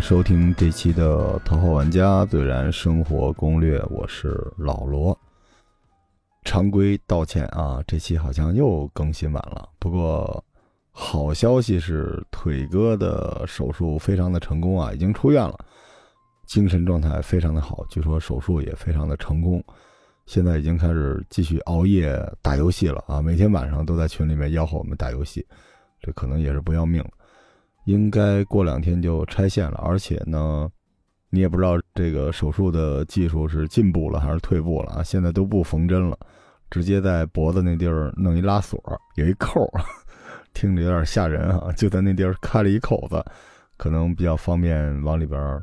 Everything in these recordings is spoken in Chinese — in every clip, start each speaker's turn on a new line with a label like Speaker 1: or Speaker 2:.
Speaker 1: 收听这期的《头号玩家最燃生活攻略》，我是老罗。常规道歉啊，这期好像又更新晚了。不过好消息是，腿哥的手术非常的成功啊，已经出院了，精神状态非常的好，据说手术也非常的成功。现在已经开始继续熬夜打游戏了啊！每天晚上都在群里面吆喝我们打游戏，这可能也是不要命了。应该过两天就拆线了，而且呢，你也不知道这个手术的技术是进步了还是退步了啊！现在都不缝针了，直接在脖子那地儿弄一拉锁，有一扣，听着有点吓人啊！就在那地儿开了一口子，可能比较方便往里边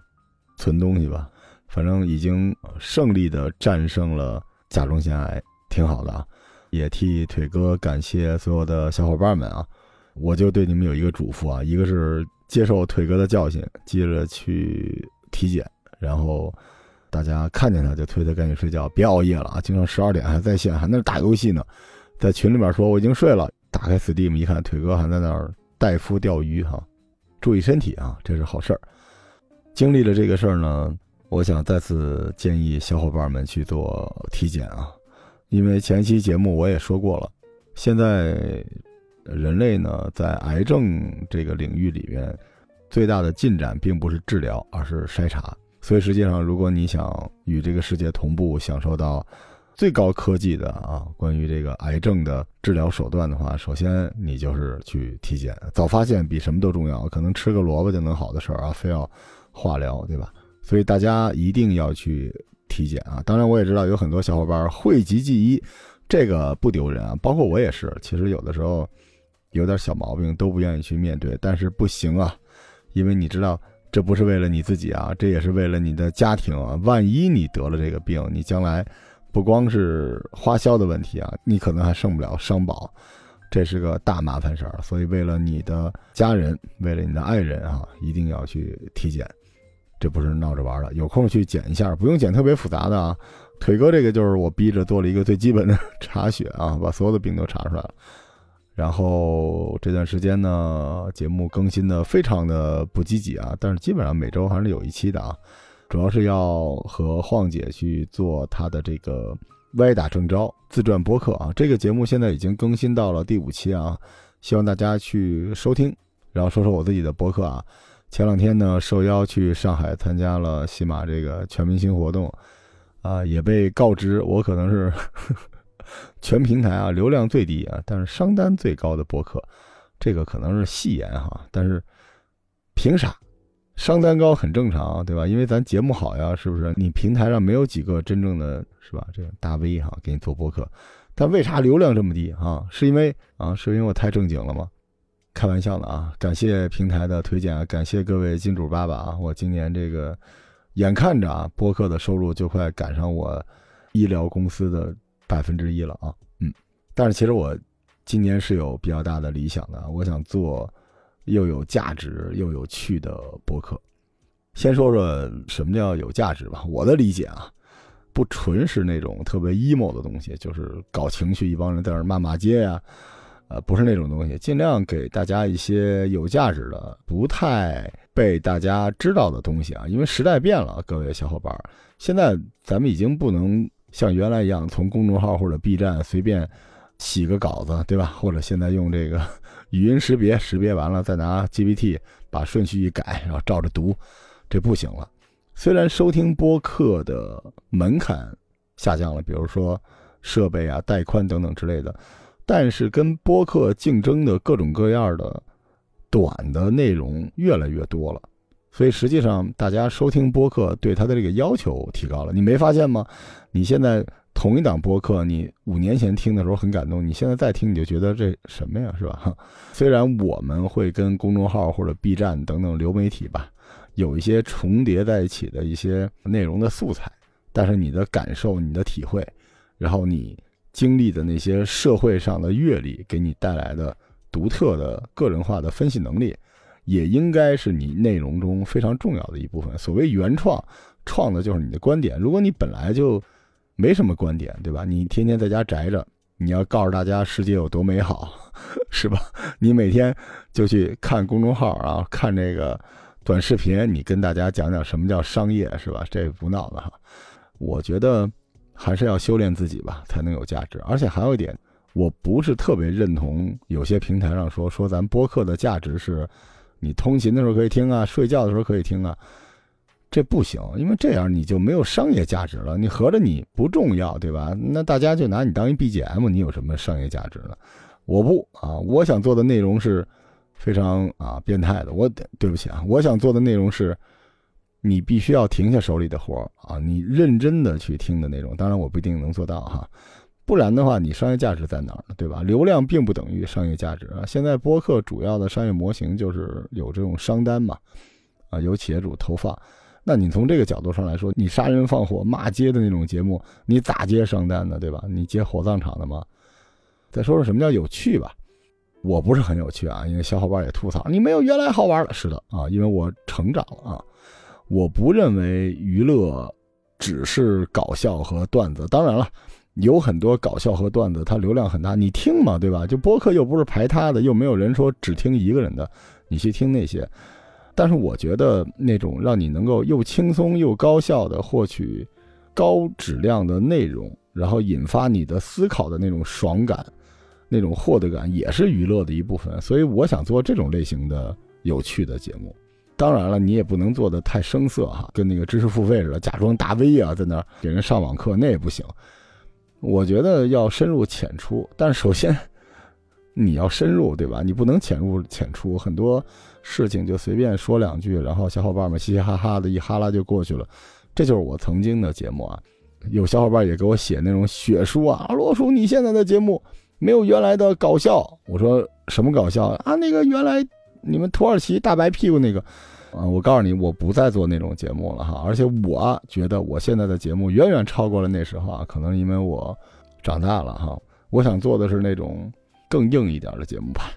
Speaker 1: 存东西吧。反正已经胜利的战胜了。甲状腺癌挺好的啊，也替腿哥感谢所有的小伙伴们啊！我就对你们有一个嘱咐啊，一个是接受腿哥的教训，接着去体检，然后大家看见他就推他赶紧睡觉，别熬夜了啊！经常十二点还在线，还在打游戏呢，在群里面说我已经睡了，打开 Steam 一看，腿哥还在那儿带夫钓鱼哈，注意身体啊，这是好事儿。经历了这个事儿呢。我想再次建议小伙伴们去做体检啊，因为前期节目我也说过了，现在人类呢在癌症这个领域里面最大的进展并不是治疗，而是筛查。所以实际上，如果你想与这个世界同步，享受到最高科技的啊关于这个癌症的治疗手段的话，首先你就是去体检，早发现比什么都重要。可能吃个萝卜就能好的事儿啊，非要化疗，对吧？所以大家一定要去体检啊！当然，我也知道有很多小伙伴讳疾忌医，这个不丢人啊。包括我也是，其实有的时候有点小毛病都不愿意去面对，但是不行啊，因为你知道，这不是为了你自己啊，这也是为了你的家庭啊。万一你得了这个病，你将来不光是花销的问题啊，你可能还剩不了商保，这是个大麻烦事儿。所以，为了你的家人，为了你的爱人啊，一定要去体检。这不是闹着玩的，有空去检一下，不用检特别复杂的啊。腿哥这个就是我逼着做了一个最基本的 查血啊，把所有的病都查出来了。然后这段时间呢，节目更新的非常的不积极啊，但是基本上每周还是有一期的啊。主要是要和晃姐去做她的这个歪打正着自传播客啊。这个节目现在已经更新到了第五期啊，希望大家去收听，然后说说我自己的播客啊。前两天呢，受邀去上海参加了喜马这个全明星活动，啊，也被告知我可能是全平台啊流量最低啊，但是商单最高的博客，这个可能是戏言哈，但是凭啥？商单高很正常，对吧？因为咱节目好呀，是不是？你平台上没有几个真正的是吧？这个大 V 哈，给你做博客，但为啥流量这么低啊？是因为啊，是因为我太正经了吗？开玩笑的啊！感谢平台的推荐啊！感谢各位金主爸爸啊！我今年这个眼看着啊，播客的收入就快赶上我医疗公司的百分之一了啊！嗯，但是其实我今年是有比较大的理想的，我想做又有价值又有趣的播客。先说说什么叫有价值吧。我的理解啊，不纯是那种特别 emo 的东西，就是搞情绪，一帮人在那骂骂街呀。呃，不是那种东西，尽量给大家一些有价值的、不太被大家知道的东西啊。因为时代变了，各位小伙伴，现在咱们已经不能像原来一样，从公众号或者 B 站随便洗个稿子，对吧？或者现在用这个 语音识别，识别完了再拿 GPT 把顺序一改，然后照着读，这不行了。虽然收听播客的门槛下降了，比如说设备啊、带宽等等之类的。但是跟播客竞争的各种各样的短的内容越来越多了，所以实际上大家收听播客对它的这个要求提高了。你没发现吗？你现在同一档播客，你五年前听的时候很感动，你现在再听你就觉得这什么呀，是吧？虽然我们会跟公众号或者 B 站等等流媒体吧有一些重叠在一起的一些内容的素材，但是你的感受、你的体会，然后你。经历的那些社会上的阅历，给你带来的独特的个人化的分析能力，也应该是你内容中非常重要的一部分。所谓原创，创的就是你的观点。如果你本来就没什么观点，对吧？你天天在家宅着，你要告诉大家世界有多美好，是吧？你每天就去看公众号啊，看这个短视频，你跟大家讲讲什么叫商业，是吧？这不闹的哈。我觉得还是要修炼自己吧，才能有价值。而且还有一点，我不是特别认同有些平台上说说咱播客的价值是，你通勤的时候可以听啊，睡觉的时候可以听啊。这不行，因为这样你就没有商业价值了。你合着你不重要，对吧？那大家就拿你当一 BGM，你有什么商业价值呢？我不啊，我想做的内容是非常啊变态的。我对不起啊，我想做的内容是，你必须要停下手里的活啊，你认真的去听的内容。当然我不一定能做到哈，不然的话，你商业价值在哪儿呢？对吧？流量并不等于商业价值啊。现在播客主要的商业模型就是有这种商单嘛，啊，有企业主投放。那你从这个角度上来说，你杀人放火骂街的那种节目，你咋接商单呢？对吧？你接火葬场的吗？再说说什么叫有趣吧，我不是很有趣啊，因为小伙伴也吐槽你没有原来好玩了。是的啊，因为我成长了啊。我不认为娱乐只是搞笑和段子，当然了，有很多搞笑和段子，它流量很大，你听嘛，对吧？就播客又不是排他的，又没有人说只听一个人的，你去听那些。但是我觉得那种让你能够又轻松又高效的获取高质量的内容，然后引发你的思考的那种爽感，那种获得感，也是娱乐的一部分。所以我想做这种类型的有趣的节目。当然了，你也不能做的太生涩哈，跟那个知识付费似的，假装大 V 啊，在那给人上网课，那也不行。我觉得要深入浅出，但首先你要深入，对吧？你不能浅入浅出，很多。事情就随便说两句，然后小伙伴们嘻嘻哈哈的一哈拉就过去了，这就是我曾经的节目啊。有小伙伴也给我写那种血书啊，罗叔你现在的节目没有原来的搞笑。我说什么搞笑啊？那个原来你们土耳其大白屁股那个啊，我告诉你，我不再做那种节目了哈。而且我觉得我现在的节目远远超过了那时候啊，可能因为我长大了哈。我想做的是那种更硬一点的节目吧。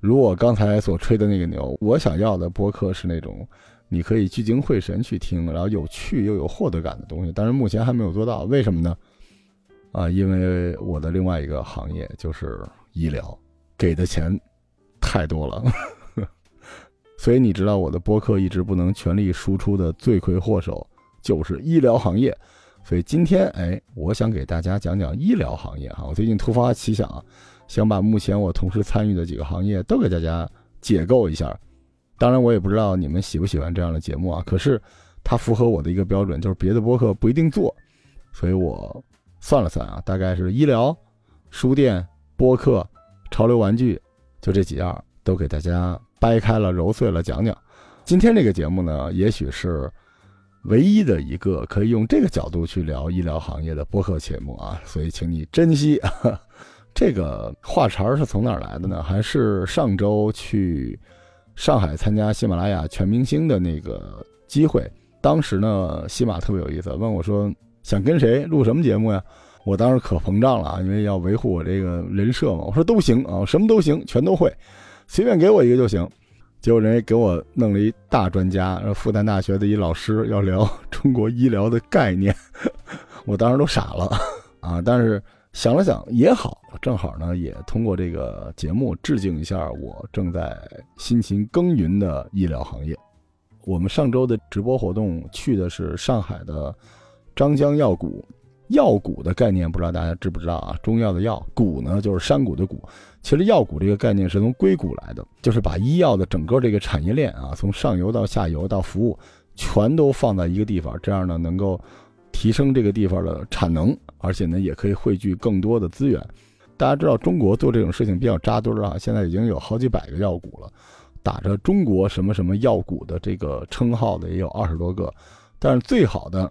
Speaker 1: 如我刚才所吹的那个牛，我想要的播客是那种，你可以聚精会神去听，然后有趣又有获得感的东西。但是目前还没有做到，为什么呢？啊，因为我的另外一个行业就是医疗，给的钱太多了，所以你知道我的播客一直不能全力输出的罪魁祸首就是医疗行业。所以今天，哎，我想给大家讲讲医疗行业哈。我最近突发奇想。想把目前我同时参与的几个行业都给大家解构一下，当然我也不知道你们喜不喜欢这样的节目啊。可是它符合我的一个标准，就是别的播客不一定做，所以我算了算啊，大概是医疗、书店、播客、潮流玩具，就这几样都给大家掰开了揉碎了讲讲。今天这个节目呢，也许是唯一的一个可以用这个角度去聊医疗行业的播客节目啊，所以请你珍惜。这个话茬是从哪儿来的呢？还是上周去上海参加喜马拉雅全明星的那个机会？当时呢，喜马特别有意思，问我说想跟谁录什么节目呀？我当时可膨胀了啊，因为要维护我这个人设嘛。我说都行啊，什么都行，全都会，随便给我一个就行。结果人家给我弄了一大专家，复旦大学的一老师要聊 中国医疗的概念，我当时都傻了啊！但是。想了想也好，正好呢，也通过这个节目致敬一下我正在辛勤耕耘的医疗行业。我们上周的直播活动去的是上海的张江药谷，药谷的概念不知道大家知不知道啊？中药的药，谷呢就是山谷的谷。其实药股这个概念是从硅谷来的，就是把医药的整个这个产业链啊，从上游到下游到服务，全都放在一个地方，这样呢能够。提升这个地方的产能，而且呢，也可以汇聚更多的资源。大家知道，中国做这种事情比较扎堆儿啊，现在已经有好几百个药股了，打着中国什么什么药股的这个称号的也有二十多个。但是最好的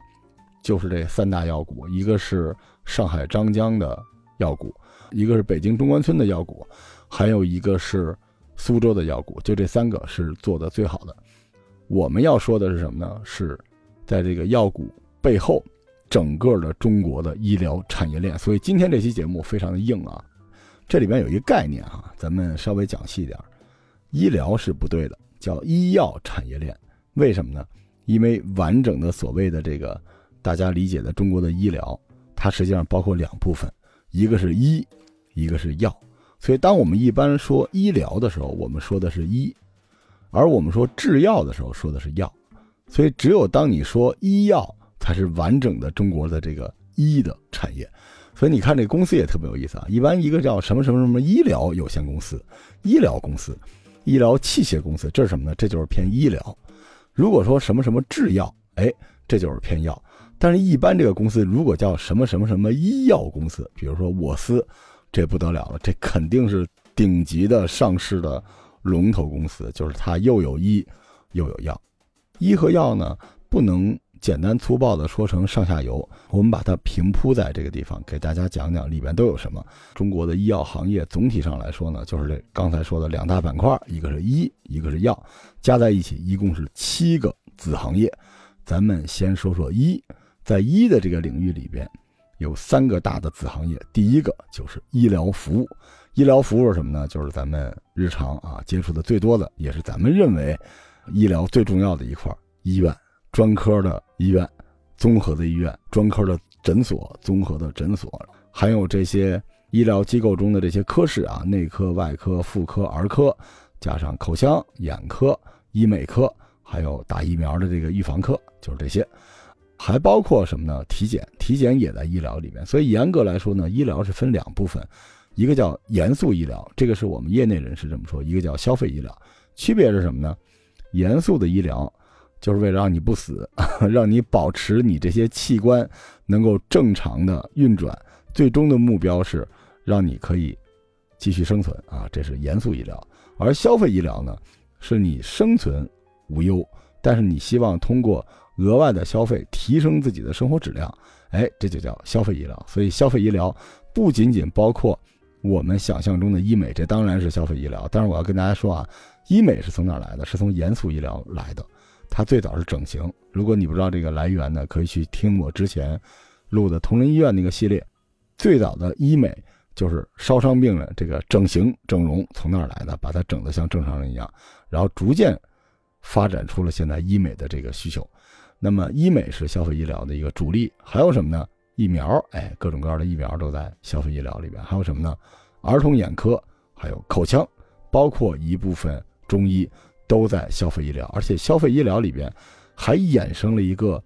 Speaker 1: 就是这三大药股，一个是上海张江的药股，一个是北京中关村的药股，还有一个是苏州的药股，就这三个是做的最好的。我们要说的是什么呢？是在这个药股背后。整个的中国的医疗产业链，所以今天这期节目非常的硬啊。这里边有一个概念哈，咱们稍微讲细一点。医疗是不对的，叫医药产业链。为什么呢？因为完整的所谓的这个大家理解的中国的医疗，它实际上包括两部分，一个是医，一个是药。所以当我们一般说医疗的时候，我们说的是医，而我们说制药的时候说的是药，所以只有当你说医药，才是完整的中国的这个医的产业。所以你看这公司也特别有意思啊，一般一个叫什么什么什么医疗有限公司、医疗公司、医疗器械公司，这是什么呢？这就是偏医疗。如果说什么什么制药，哎，这就是偏药。但是，一般这个公司如果叫什么什么什么医药公司，比如说我司，这不得了了，这肯定是顶级的上市的龙头公司，就是它又有医又有药。医和药呢，不能简单粗暴的说成上下游，我们把它平铺在这个地方，给大家讲讲里边都有什么。中国的医药行业总体上来说呢，就是这刚才说的两大板块，一个是医，一个是药，加在一起一共是七个子行业。咱们先说说医。在医的这个领域里边，有三个大的子行业。第一个就是医疗服务，医疗服务是什么呢？就是咱们日常啊接触的最多的，也是咱们认为医疗最重要的一块——医院、专科的医院、综合的医院、专科的诊所、综合的诊所，还有这些医疗机构中的这些科室啊，内科、外科、妇科、儿科，加上口腔、眼科、医美科，还有打疫苗的这个预防科，就是这些。还包括什么呢？体检，体检也在医疗里面。所以严格来说呢，医疗是分两部分，一个叫严肃医疗，这个是我们业内人士这么说；一个叫消费医疗。区别是什么呢？严肃的医疗就是为了让你不死，让你保持你这些器官能够正常的运转，最终的目标是让你可以继续生存啊，这是严肃医疗。而消费医疗呢，是你生存无忧，但是你希望通过。额外的消费提升自己的生活质量，哎，这就叫消费医疗。所以消费医疗不仅仅包括我们想象中的医美，这当然是消费医疗。但是我要跟大家说啊，医美是从哪来的？是从严肃医疗来的。它最早是整形。如果你不知道这个来源呢，可以去听我之前录的同仁医院那个系列。最早的医美就是烧伤病人这个整形整容从那儿来的，把它整得像正常人一样，然后逐渐发展出了现在医美的这个需求。那么医美是消费医疗的一个主力，还有什么呢？疫苗，哎，各种各样的疫苗都在消费医疗里边。还有什么呢？儿童眼科，还有口腔，包括一部分中医都在消费医疗。而且消费医疗里边还衍生了一个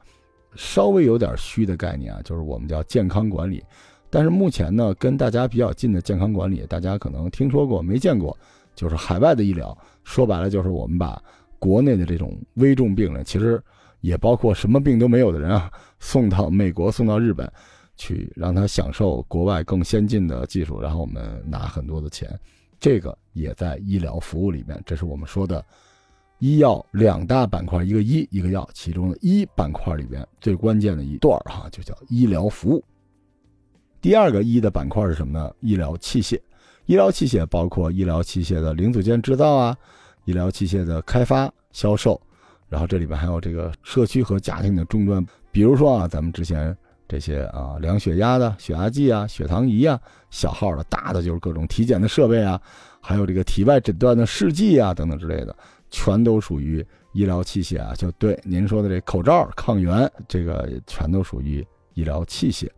Speaker 1: 稍微有点虚的概念啊，就是我们叫健康管理。但是目前呢，跟大家比较近的健康管理，大家可能听说过没见过，就是海外的医疗。说白了，就是我们把国内的这种危重病人，其实。也包括什么病都没有的人啊，送到美国、送到日本，去让他享受国外更先进的技术，然后我们拿很多的钱，这个也在医疗服务里面。这是我们说的医药两大板块，一个医，一个药，其中的医板块里边最关键的一段哈，就叫医疗服务。第二个医的板块是什么呢？医疗器械。医疗器械包括医疗器械的零组件制造啊，医疗器械的开发、销售。然后这里边还有这个社区和家庭的终端，比如说啊，咱们之前这些啊量血压的血压计啊、血糖仪啊，小号的、大的就是各种体检的设备啊，还有这个体外诊断的试剂啊等等之类的，全都属于医疗器械啊。就对您说的这口罩、抗原，这个全都属于医疗器械。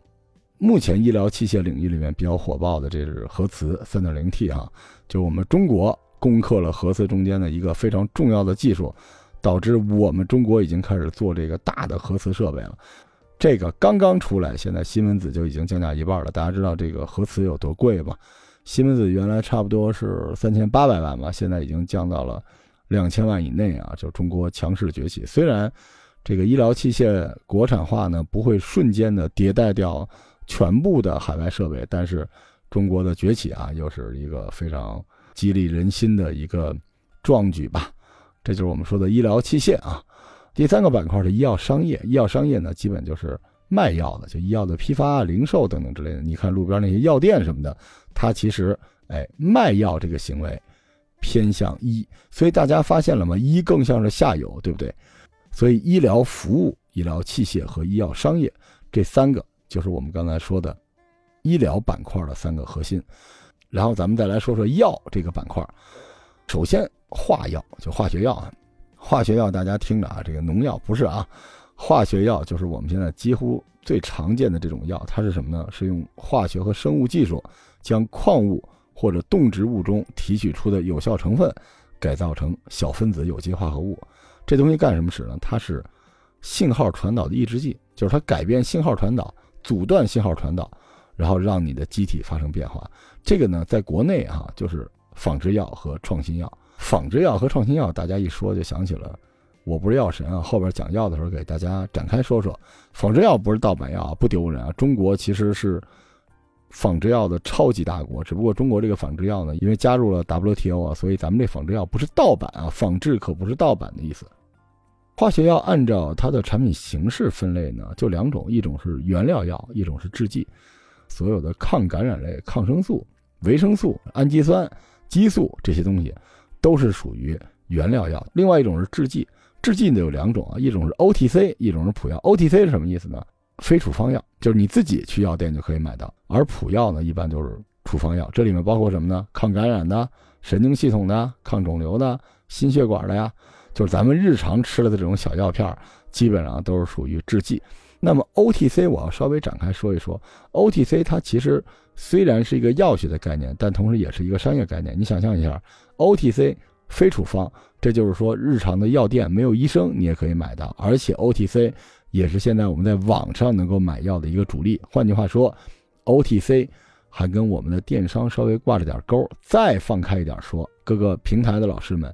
Speaker 1: 目前医疗器械领域里面比较火爆的，这是核磁三点零 T 哈，就我们中国攻克了核磁中间的一个非常重要的技术。导致我们中国已经开始做这个大的核磁设备了，这个刚刚出来，现在西门子就已经降价一半了。大家知道这个核磁有多贵吗？西门子原来差不多是三千八百万吧，现在已经降到了两千万以内啊！就中国强势崛起。虽然这个医疗器械国产化呢不会瞬间的迭代掉全部的海外设备，但是中国的崛起啊，又是一个非常激励人心的一个壮举吧。这就是我们说的医疗器械啊，第三个板块是医药商业。医药商业呢，基本就是卖药的，就医药的批发、零售等等之类的。你看路边那些药店什么的，它其实哎卖药这个行为偏向医，所以大家发现了吗？医更像是下游，对不对？所以医疗服务、医疗器械和医药商业这三个就是我们刚才说的医疗板块的三个核心。然后咱们再来说说药这个板块，首先。化药就化学药啊，化学药大家听着啊，这个农药不是啊，化学药就是我们现在几乎最常见的这种药，它是什么呢？是用化学和生物技术将矿物或者动植物中提取出的有效成分改造成小分子有机化合物。这东西干什么使呢？它是信号传导的抑制剂，就是它改变信号传导，阻断信号传导，然后让你的机体发生变化。这个呢，在国内啊，就是仿制药和创新药。仿制药和创新药，大家一说就想起了。我不是药神啊，后边讲药的时候给大家展开说说。仿制药不是盗版药啊，不丢人啊。中国其实是仿制药的超级大国，只不过中国这个仿制药呢，因为加入了 WTO 啊，所以咱们这仿制药不是盗版啊，仿制可不是盗版的意思。化学药按照它的产品形式分类呢，就两种，一种是原料药，一种是制剂。所有的抗感染类、抗生素、维生素、氨基酸、激素这些东西，都是属于原料药。另外一种是制剂。制剂呢有两种啊，一种是 OTC，一种是普药。OTC 是什么意思呢？非处方药，就是你自己去药店就可以买到。而普药呢，一般就是处方药，这里面包括什么呢？抗感染的、神经系统的、抗肿瘤的、心血管的呀，就是咱们日常吃了的这种小药片，基本上都是属于制剂。那么 OTC 我要稍微展开说一说，OTC 它其实虽然是一个药学的概念，但同时也是一个商业概念。你想象一下，OTC。非处方，这就是说，日常的药店没有医生，你也可以买到，而且 OTC 也是现在我们在网上能够买药的一个主力。换句话说，OTC 还跟我们的电商稍微挂着点钩。再放开一点说，各个平台的老师们，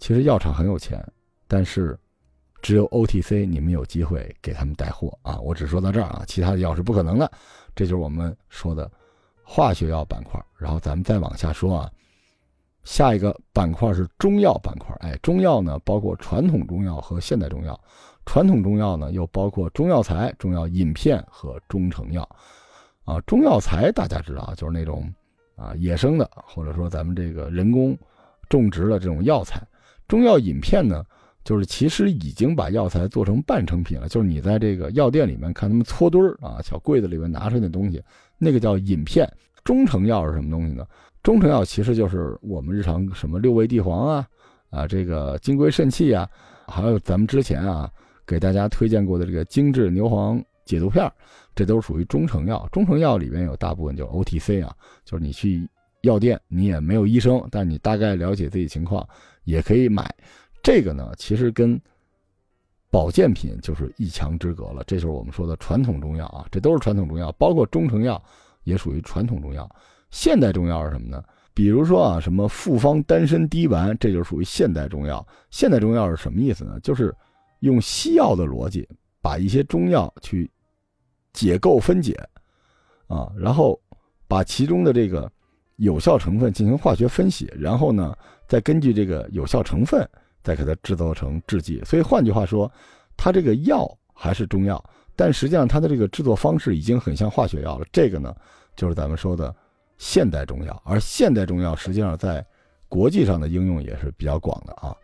Speaker 1: 其实药厂很有钱，但是只有 OTC 你们有机会给他们带货啊！我只说到这儿啊，其他的药是不可能的。这就是我们说的化学药板块。然后咱们再往下说啊。下一个板块是中药板块，哎，中药呢包括传统中药和现代中药，传统中药呢又包括中药材、中药饮片和中成药，啊，中药材大家知道啊就是那种啊野生的或者说咱们这个人工种植的这种药材，中药饮片呢就是其实已经把药材做成半成品了，就是你在这个药店里面看他们搓堆儿啊，小柜子里面拿出来那东西，那个叫饮片。中成药是什么东西呢？中成药其实就是我们日常什么六味地黄啊，啊这个金匮肾气啊，还有咱们之前啊给大家推荐过的这个精致牛黄解毒片，这都属于中成药。中成药里面有大部分就是 OTC 啊，就是你去药店你也没有医生，但你大概了解自己情况也可以买。这个呢其实跟保健品就是一墙之隔了。这就是我们说的传统中药啊，这都是传统中药，包括中成药也属于传统中药。现代中药是什么呢？比如说啊，什么复方丹参滴丸，这就属于现代中药。现代中药是什么意思呢？就是用西药的逻辑，把一些中药去解构分解，啊，然后把其中的这个有效成分进行化学分析，然后呢，再根据这个有效成分再给它制造成制剂。所以换句话说，它这个药还是中药，但实际上它的这个制作方式已经很像化学药了。这个呢，就是咱们说的。现代中药，而现代中药实际上在国际上的应用也是比较广的啊。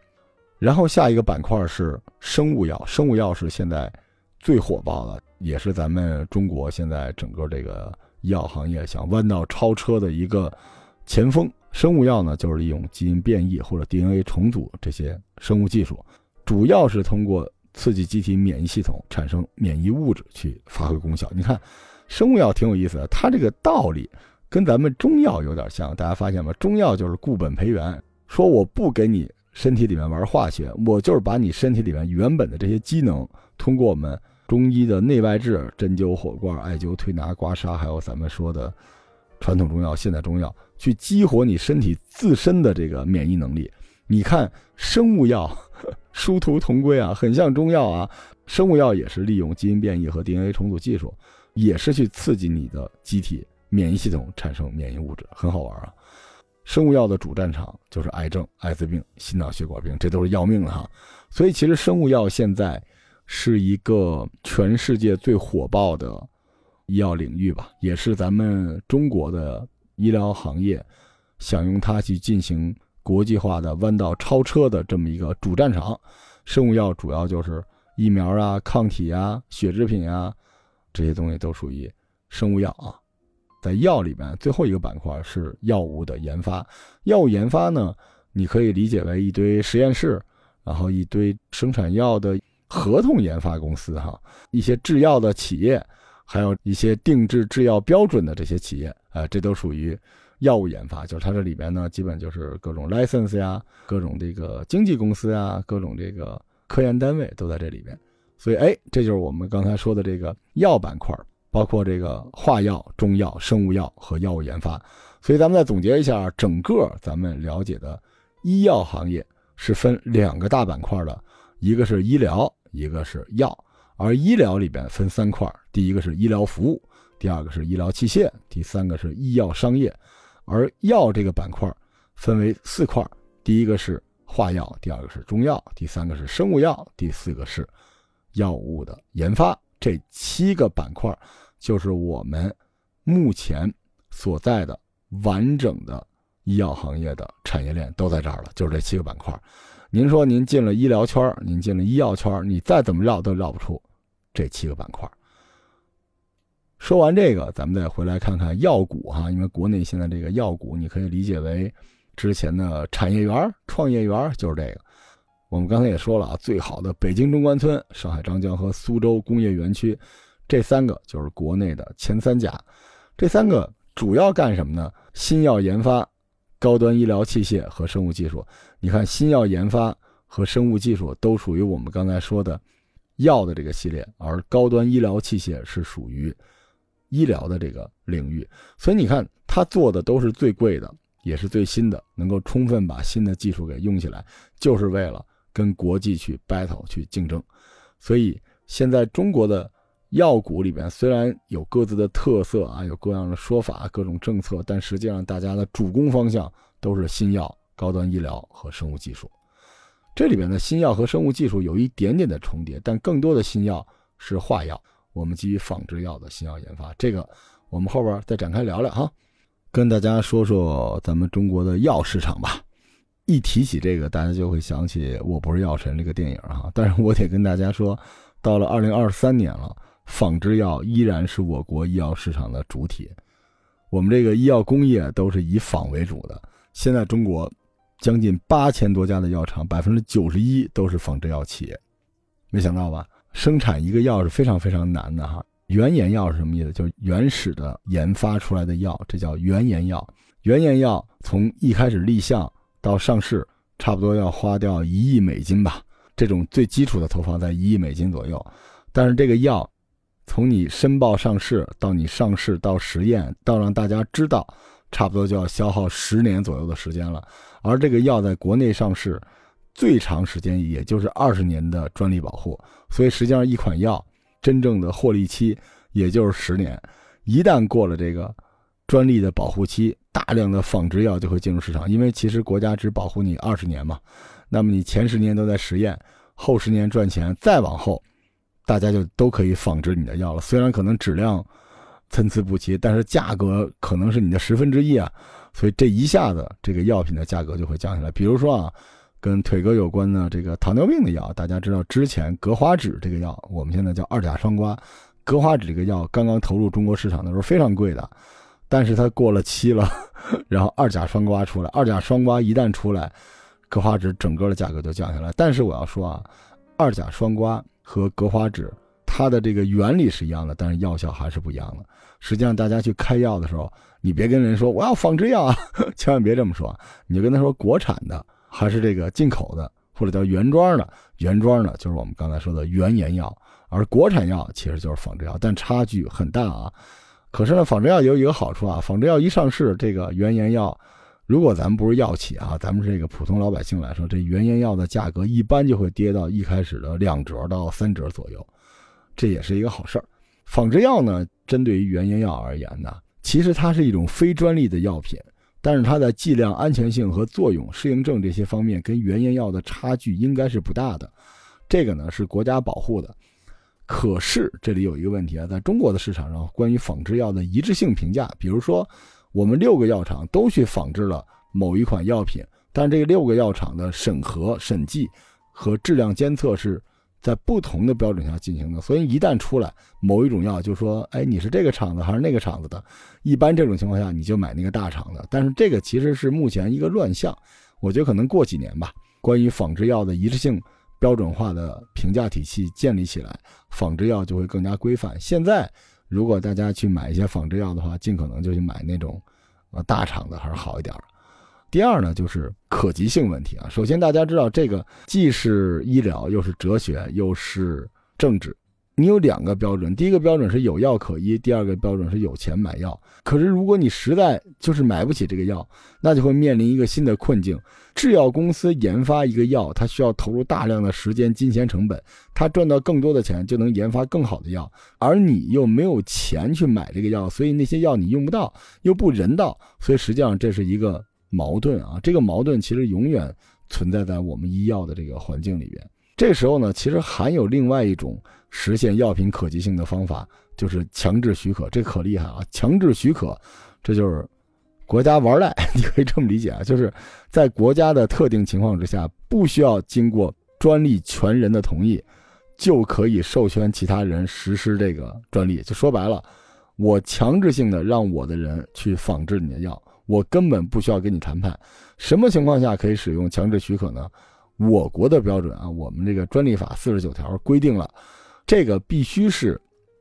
Speaker 1: 然后下一个板块是生物药，生物药是现在最火爆的，也是咱们中国现在整个这个药行业想弯道超车的一个前锋。生物药呢，就是利用基因变异或者 DNA 重组这些生物技术，主要是通过刺激机体免疫系统产生免疫物质去发挥功效。你看，生物药挺有意思的，它这个道理。跟咱们中药有点像，大家发现吗？中药就是固本培元，说我不给你身体里面玩化学，我就是把你身体里面原本的这些机能，通过我们中医的内外治，针灸、火罐、艾灸、推拿、刮痧，还有咱们说的传统中药、现代中药，去激活你身体自身的这个免疫能力。你看生物药 殊途同归啊，很像中药啊。生物药也是利用基因变异和 DNA 重组技术，也是去刺激你的机体。免疫系统产生免疫物质很好玩啊，生物药的主战场就是癌症、艾滋病、心脑血管病，这都是要命的哈。所以其实生物药现在是一个全世界最火爆的医药领域吧，也是咱们中国的医疗行业想用它去进行国际化的弯道超车的这么一个主战场。生物药主要就是疫苗啊、抗体啊、血制品啊这些东西都属于生物药啊。在药里面，最后一个板块是药物的研发。药物研发呢，你可以理解为一堆实验室，然后一堆生产药的合同研发公司，哈，一些制药的企业，还有一些定制制药标准的这些企业，啊，这都属于药物研发，就是它这里边呢，基本就是各种 license 呀，各种这个经纪公司呀，各种这个科研单位都在这里边。所以，哎，这就是我们刚才说的这个药板块，包括这个化药、中药、生物药和药物研发。所以，咱们再总结一下，整个咱们了解的医药行业是分两个大板块的，一个是医疗，一个是药。而医疗里边分三块，第一个是医疗服务，第二个是医疗器械，第三个是医药商业。而药这个板块分为四块，第一个是化药，第二个是中药，第三个是生物药，第四个是药物的研发。这七个板块就是我们目前所在的完整的医药行业的产业链都在这儿了，就是这七个板块。您说您进了医疗圈，您进了医药圈，你再怎么绕都绕不出这七个板块。说完这个，咱们再回来看看药股哈，因为国内现在这个药股，你可以理解为之前的产业园、创业园，就是这个。我们刚才也说了啊，最好的北京中关村、上海张江和苏州工业园区，这三个就是国内的前三甲。这三个主要干什么呢？新药研发、高端医疗器械和生物技术。你看，新药研发和生物技术都属于我们刚才说的药的这个系列，而高端医疗器械是属于。医疗的这个领域，所以你看，他做的都是最贵的，也是最新的，能够充分把新的技术给用起来，就是为了跟国际去 battle 去竞争。所以现在中国的药股里边，虽然有各自的特色啊，有各样的说法、各种政策，但实际上大家的主攻方向都是新药、高端医疗和生物技术。这里边的新药和生物技术有一点点的重叠，但更多的新药是化药。我们基于仿制药的新药研发，这个我们后边再展开聊聊哈，跟大家说说咱们中国的药市场吧。一提起这个，大家就会想起《我不是药神》这个电影哈。但是我得跟大家说，到了二零二三年了，仿制药依然是我国医药市场的主体。我们这个医药工业都是以仿为主的。现在中国将近八千多家的药厂，百分之九十一都是仿制药企业。没想到吧？生产一个药是非常非常难的哈。原研药是什么意思？就是原始的研发出来的药，这叫原研药。原研药从一开始立项到上市，差不多要花掉一亿美金吧。这种最基础的投放在一亿美金左右。但是这个药，从你申报上市到你上市到实验到让大家知道，差不多就要消耗十年左右的时间了。而这个药在国内上市。最长时间也就是二十年的专利保护，所以实际上一款药真正的获利期也就是十年。一旦过了这个专利的保护期，大量的仿制药就会进入市场，因为其实国家只保护你二十年嘛。那么你前十年都在实验，后十年赚钱，再往后，大家就都可以仿制你的药了。虽然可能质量参差不齐，但是价格可能是你的十分之一啊。所以这一下子这个药品的价格就会降下来。比如说啊。跟腿哥有关的这个糖尿病的药，大家知道之前格华酯这个药，我们现在叫二甲双胍。格华酯这个药刚刚投入中国市场的时候非常贵的，但是它过了期了，然后二甲双胍出来，二甲双胍一旦出来，格华酯整个的价格就降下来。但是我要说啊，二甲双胍和格华酯它的这个原理是一样的，但是药效还是不一样的。实际上大家去开药的时候，你别跟人说我要仿制药啊，千万别这么说，你就跟他说国产的。还是这个进口的，或者叫原装的，原装的就是我们刚才说的原研药，而国产药其实就是仿制药，但差距很大啊。可是呢，仿制药有一个好处啊，仿制药一上市，这个原研药，如果咱们不是药企啊，咱们是这个普通老百姓来说，这原研药的价格一般就会跌到一开始的两折到三折左右，这也是一个好事儿。仿制药呢，针对于原研药而言呢，其实它是一种非专利的药品。但是它的剂量、安全性和作用、适应症这些方面跟原研药的差距应该是不大的，这个呢是国家保护的。可是这里有一个问题啊，在中国的市场上，关于仿制药的一致性评价，比如说我们六个药厂都去仿制了某一款药品，但这六个药厂的审核、审计和质量监测是。在不同的标准下进行的，所以一旦出来某一种药，就说，哎，你是这个厂子还是那个厂子的？一般这种情况下，你就买那个大厂的。但是这个其实是目前一个乱象，我觉得可能过几年吧，关于仿制药的一致性标准化的评价体系建立起来，仿制药就会更加规范。现在如果大家去买一些仿制药的话，尽可能就去买那种呃，大厂的还是好一点。第二呢，就是可及性问题啊。首先，大家知道这个既是医疗，又是哲学，又是政治。你有两个标准，第一个标准是有药可医，第二个标准是有钱买药。可是如果你实在就是买不起这个药，那就会面临一个新的困境。制药公司研发一个药，它需要投入大量的时间、金钱成本，它赚到更多的钱就能研发更好的药，而你又没有钱去买这个药，所以那些药你用不到，又不人道，所以实际上这是一个矛盾啊。这个矛盾其实永远存在在我们医药的这个环境里边。这时候呢，其实还有另外一种。实现药品可及性的方法就是强制许可，这可厉害啊！强制许可，这就是国家玩赖，你可以这么理解啊，就是在国家的特定情况之下，不需要经过专利权人的同意，就可以授权其他人实施这个专利。就说白了，我强制性的让我的人去仿制你的药，我根本不需要跟你谈判。什么情况下可以使用强制许可呢？我国的标准啊，我们这个专利法四十九条规定了。这个必须是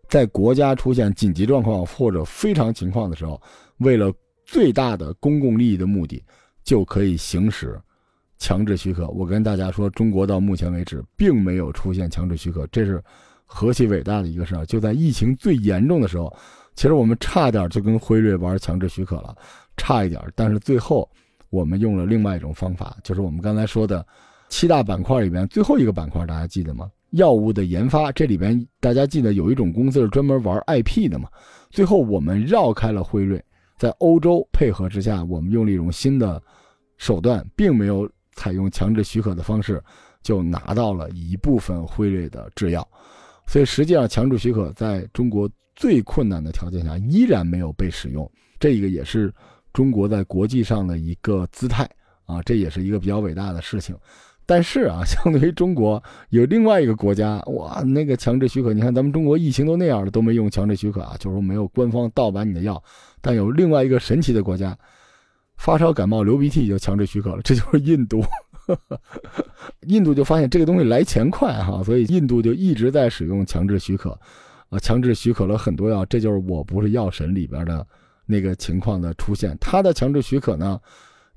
Speaker 1: 在国家出现紧急状况或者非常情况的时候，为了最大的公共利益的目的，就可以行使强制许可。我跟大家说，中国到目前为止并没有出现强制许可，这是何其伟大的一个事儿！就在疫情最严重的时候，其实我们差点就跟辉瑞玩强制许可了，差一点。但是最后我们用了另外一种方法，就是我们刚才说的七大板块里边最后一个板块，大家记得吗？药物的研发，这里边大家记得有一种公司是专门玩 IP 的嘛？最后我们绕开了辉瑞，在欧洲配合之下，我们用了一种新的手段，并没有采用强制许可的方式，就拿到了一部分辉瑞的制药。所以实际上，强制许可在中国最困难的条件下依然没有被使用，这个也是中国在国际上的一个姿态啊，这也是一个比较伟大的事情。但是啊，相对于中国，有另外一个国家，哇，那个强制许可，你看咱们中国疫情都那样了，都没用强制许可啊，就是说没有官方盗版你的药。但有另外一个神奇的国家，发烧感冒流鼻涕就强制许可了，这就是印度。印度就发现这个东西来钱快哈，所以印度就一直在使用强制许可，啊，强制许可了很多药，这就是我不是药神里边的那个情况的出现。他的强制许可呢？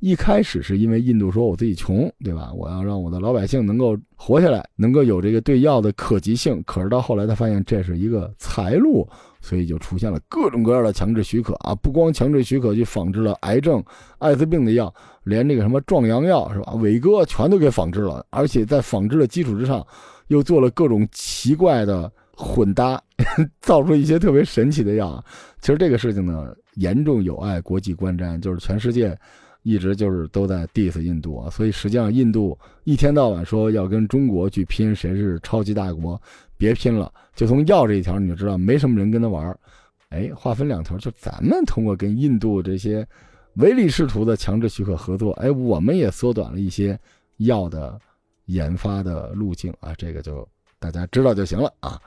Speaker 1: 一开始是因为印度说我自己穷，对吧？我要让我的老百姓能够活下来，能够有这个对药的可及性。可是到后来，他发现这是一个财路，所以就出现了各种各样的强制许可啊！不光强制许可去仿制了癌症、艾滋病的药，连这个什么壮阳药是吧？伟哥全都给仿制了，而且在仿制的基础之上，又做了各种奇怪的混搭，造出一些特别神奇的药。其实这个事情呢，严重有碍国际观瞻，就是全世界。一直就是都在 diss 印度啊，所以实际上印度一天到晚说要跟中国去拼谁是超级大国，别拼了，就从药这一条你就知道没什么人跟他玩哎，话分两头，就咱们通过跟印度这些唯利是图的强制许可合作，哎，我们也缩短了一些药的研发的路径啊，这个就大家知道就行了啊。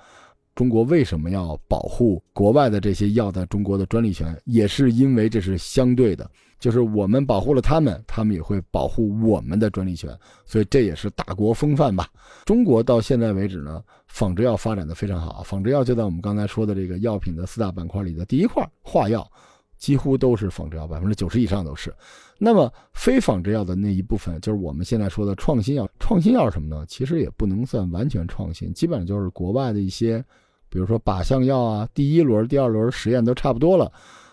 Speaker 1: 中国为什么要保护国外的这些药在中国的专利权？也是因为这是相对的，就是我们保护了他们，他们也会保护我们的专利权，所以这也是大国风范吧。中国到现在为止呢，仿制药发展的非常好，仿制药就在我们刚才说的这个药品的四大板块里的第一块，化药几乎都是仿制药，百分之九十以上都是。那么非仿制药的那一部分，就是我们现在说的创新药。创新药是什么呢？其实也不能算完全创新，基本上就是国外的一些。比如说靶向药啊，第一轮、第二轮实验都差不多了，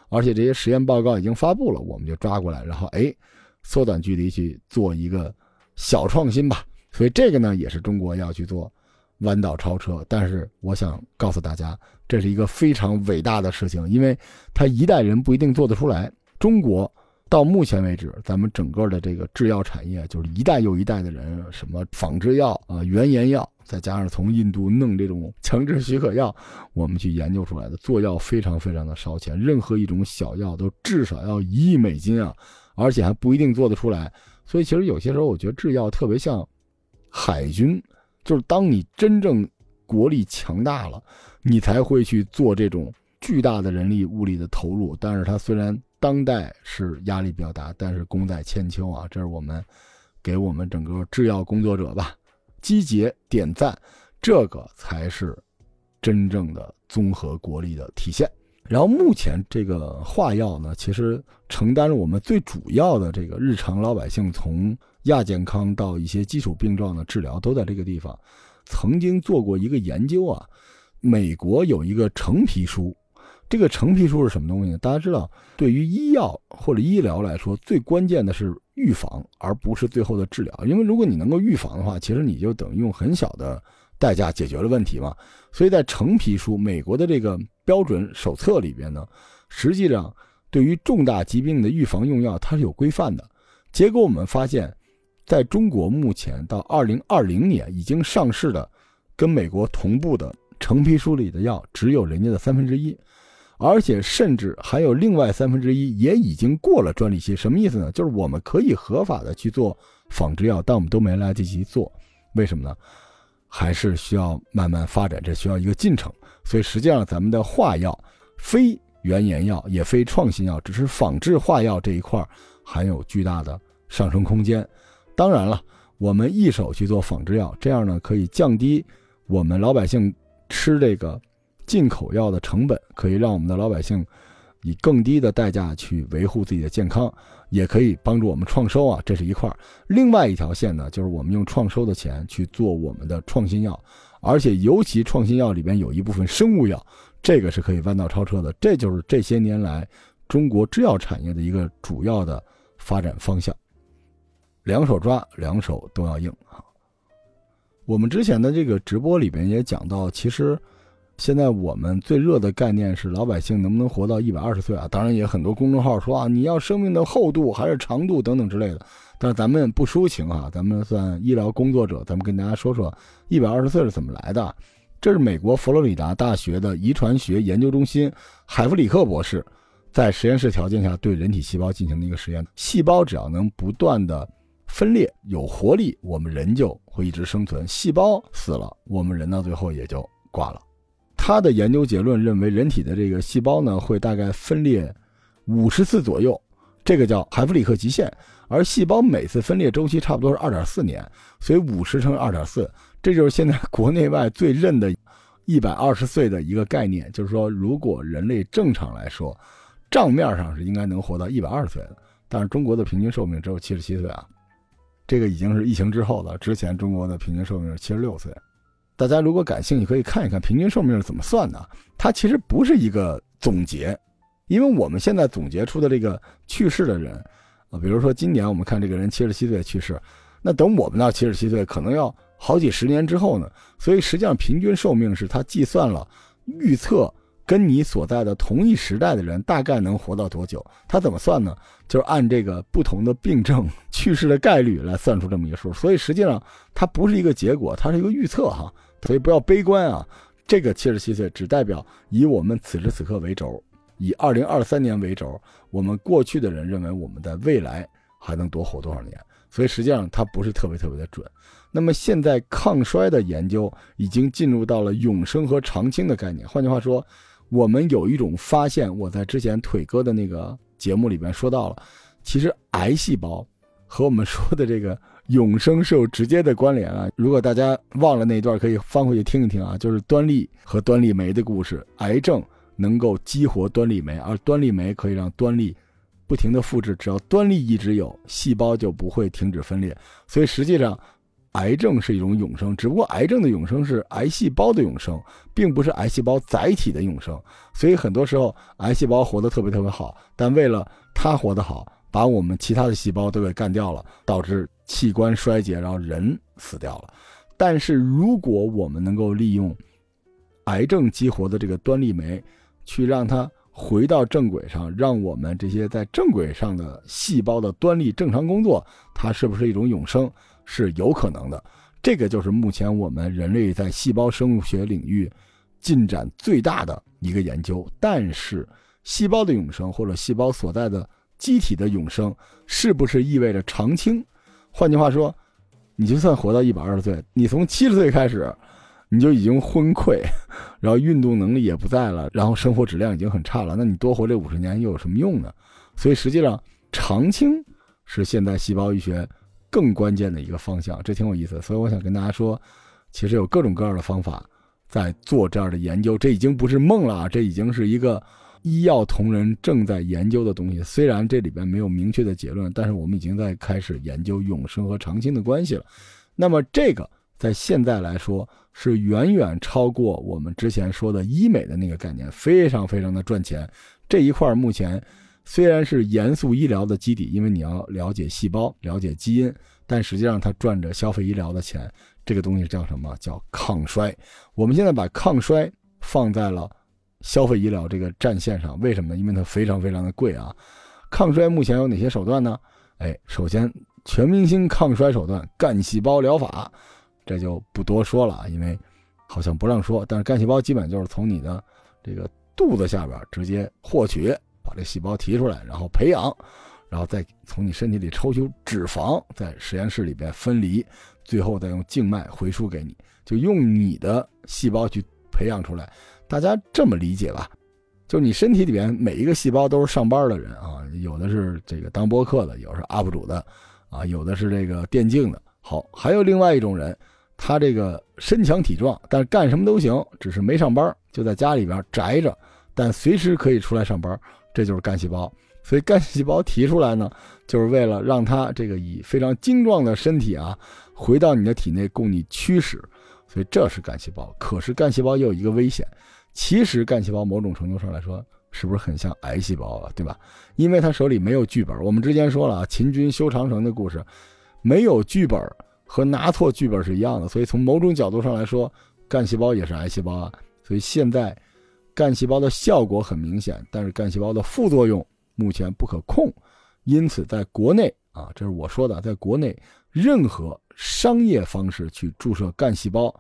Speaker 1: 而且这些实验报告已经发布了，我们就抓过来，然后哎，缩短距离去做一个小创新吧。所以这个呢，也是中国要去做弯道超车。但是我想告诉大家，这是一个非常伟大的事情，因为他一代人不一定做得出来。中国。到目前为止，咱们整个的这个制药产业，就是一代又一代的人，什么仿制药啊、原研药，再加上从印度弄这种强制许可药，我们去研究出来的，做药非常非常的烧钱，任何一种小药都至少要一亿美金啊，而且还不一定做得出来。所以其实有些时候，我觉得制药特别像海军，就是当你真正国力强大了，你才会去做这种巨大的人力物力的投入。但是它虽然当代是压力比较大，但是功在千秋啊！这是我们给我们整个制药工作者吧，集结点赞，这个才是真正的综合国力的体现。然后目前这个化药呢，其实承担了我们最主要的这个日常老百姓从亚健康到一些基础病状的治疗都在这个地方。曾经做过一个研究啊，美国有一个橙皮书。这个橙皮书是什么东西？大家知道，对于医药或者医疗来说，最关键的是预防，而不是最后的治疗。因为如果你能够预防的话，其实你就等于用很小的代价解决了问题嘛。所以在橙皮书美国的这个标准手册里边呢，实际上对于重大疾病的预防用药它是有规范的。结果我们发现，在中国目前到二零二零年已经上市的，跟美国同步的橙皮书里的药只有人家的三分之一。而且甚至还有另外三分之一也已经过了专利期，什么意思呢？就是我们可以合法的去做仿制药，但我们都没来得及做，为什么呢？还是需要慢慢发展，这需要一个进程。所以实际上咱们的化药，非原研药也非创新药，只是仿制化药这一块还有巨大的上升空间。当然了，我们一手去做仿制药，这样呢可以降低我们老百姓吃这个。进口药的成本可以让我们的老百姓以更低的代价去维护自己的健康，也可以帮助我们创收啊，这是一块。另外一条线呢，就是我们用创收的钱去做我们的创新药，而且尤其创新药里边有一部分生物药，这个是可以弯道超车的。这就是这些年来中国制药产业的一个主要的发展方向。两手抓，两手都要硬啊！我们之前的这个直播里边也讲到，其实。现在我们最热的概念是老百姓能不能活到一百二十岁啊？当然也很多公众号说啊，你要生命的厚度还是长度等等之类的。但是咱们不抒情啊，咱们算医疗工作者，咱们跟大家说说一百二十岁是怎么来的。这是美国佛罗里达大学的遗传学研究中心海弗里克博士在实验室条件下对人体细胞进行的一个实验。细胞只要能不断的分裂有活力，我们人就会一直生存；细胞死了，我们人到最后也就挂了。他的研究结论认为，人体的这个细胞呢，会大概分裂五十次左右，这个叫海弗里克极限。而细胞每次分裂周期差不多是二点四年，所以五十乘二点四，这就是现在国内外最认的，一百二十岁的一个概念。就是说，如果人类正常来说，账面上是应该能活到一百二十岁的，但是中国的平均寿命只有七十七岁啊，这个已经是疫情之后了。之前中国的平均寿命是七十六岁。大家如果感兴趣，可以看一看平均寿命是怎么算的。它其实不是一个总结，因为我们现在总结出的这个去世的人，啊，比如说今年我们看这个人七十七岁去世，那等我们到七十七岁，可能要好几十年之后呢。所以实际上平均寿命是他计算了预测跟你所在的同一时代的人大概能活到多久。他怎么算呢？就是按这个不同的病症去世的概率来算出这么一个数。所以实际上它不是一个结果，它是一个预测哈。所以不要悲观啊！这个七十七岁只代表以我们此时此刻为轴，以二零二三年为轴。我们过去的人认为我们的未来还能多活多少年，所以实际上它不是特别特别的准。那么现在抗衰的研究已经进入到了永生和长青的概念。换句话说，我们有一种发现，我在之前腿哥的那个节目里边说到了，其实癌细胞和我们说的这个。永生是有直接的关联啊！如果大家忘了那一段，可以翻回去听一听啊。就是端粒和端粒酶的故事，癌症能够激活端粒酶，而端粒酶可以让端粒不停的复制。只要端粒一直有，细胞就不会停止分裂。所以实际上，癌症是一种永生，只不过癌症的永生是癌细胞的永生，并不是癌细胞载体的永生。所以很多时候，癌细胞活得特别特别好，但为了它活得好。把我们其他的细胞都给干掉了，导致器官衰竭，然后人死掉了。但是如果我们能够利用癌症激活的这个端粒酶，去让它回到正轨上，让我们这些在正轨上的细胞的端粒正常工作，它是不是一种永生？是有可能的。这个就是目前我们人类在细胞生物学领域进展最大的一个研究。但是，细胞的永生或者细胞所在的。机体的永生是不是意味着长青？换句话说，你就算活到一百二十岁，你从七十岁开始，你就已经昏溃，然后运动能力也不在了，然后生活质量已经很差了。那你多活这五十年又有什么用呢？所以实际上，长青是现代细胞医学更关键的一个方向，这挺有意思。所以我想跟大家说，其实有各种各样的方法在做这样的研究，这已经不是梦了，这已经是一个。医药同仁正在研究的东西。虽然这里边没有明确的结论，但是我们已经在开始研究永生和长青的关系了。那么这个在现在来说是远远超过我们之前说的医美的那个概念，非常非常的赚钱。这一块目前虽然是严肃医疗的基底，因为你要了解细胞、了解基因，但实际上它赚着消费医疗的钱。这个东西叫什么？叫抗衰。我们现在把抗衰放在了消费医疗这个战线上，为什么？因为它非常非常的贵啊。抗衰目前有哪些手段呢？哎，首先全明星抗衰手段干细胞疗法，这就不多说了啊，因为好像不让说。但是干细胞基本就是从你的这个肚子下边直接获取，把这细胞提出来，然后培养，然后再从你身体里抽出脂肪，在实验室里边分离。最后再用静脉回输给你，就用你的细胞去培养出来。大家这么理解吧？就你身体里边每一个细胞都是上班的人啊，有的是这个当播客的，有的是 UP 主的，啊，有的是这个电竞的。好，还有另外一种人，他这个身强体壮，但是干什么都行，只是没上班，就在家里边宅着，但随时可以出来上班。这就是干细胞。所以干细胞提出来呢，就是为了让他这个以非常精壮的身体啊。回到你的体内供你驱使，所以这是干细胞。可是干细胞又有一个危险，其实干细胞某种程度上来说，是不是很像癌细胞啊？对吧？因为他手里没有剧本。我们之前说了啊，秦军修长城的故事，没有剧本和拿错剧本是一样的。所以从某种角度上来说，干细胞也是癌细胞啊。所以现在干细胞的效果很明显，但是干细胞的副作用目前不可控。因此，在国内啊，这是我说的，在国内任何。商业方式去注射干细胞，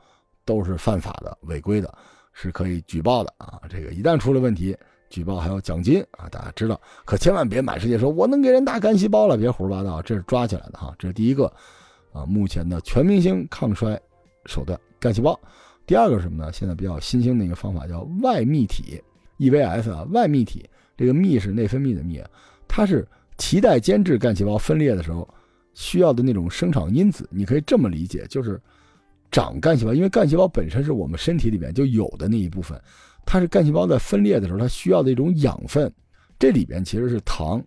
Speaker 1: 都是犯法的、违规的，是可以举报的啊！这个一旦出了问题，举报还有奖金啊！大家知道，可千万别满世界说我能给人打干细胞了，别胡说八道，这是抓起来的哈！这是第一个啊，目前的全明星抗衰手段干细胞。第二个是什么呢？现在比较新兴的一个方法叫外泌体 （EVS） 啊，外泌体这个泌是内分泌的泌，它是脐带间质干细胞分裂的时候。需要的那种生长因子，你可以这么理解，就是长干细胞，因为干细胞本身是我们身体里面就有的那一部分，它是干细胞在分裂的时候，它需要的一种养分，这里边其实是糖、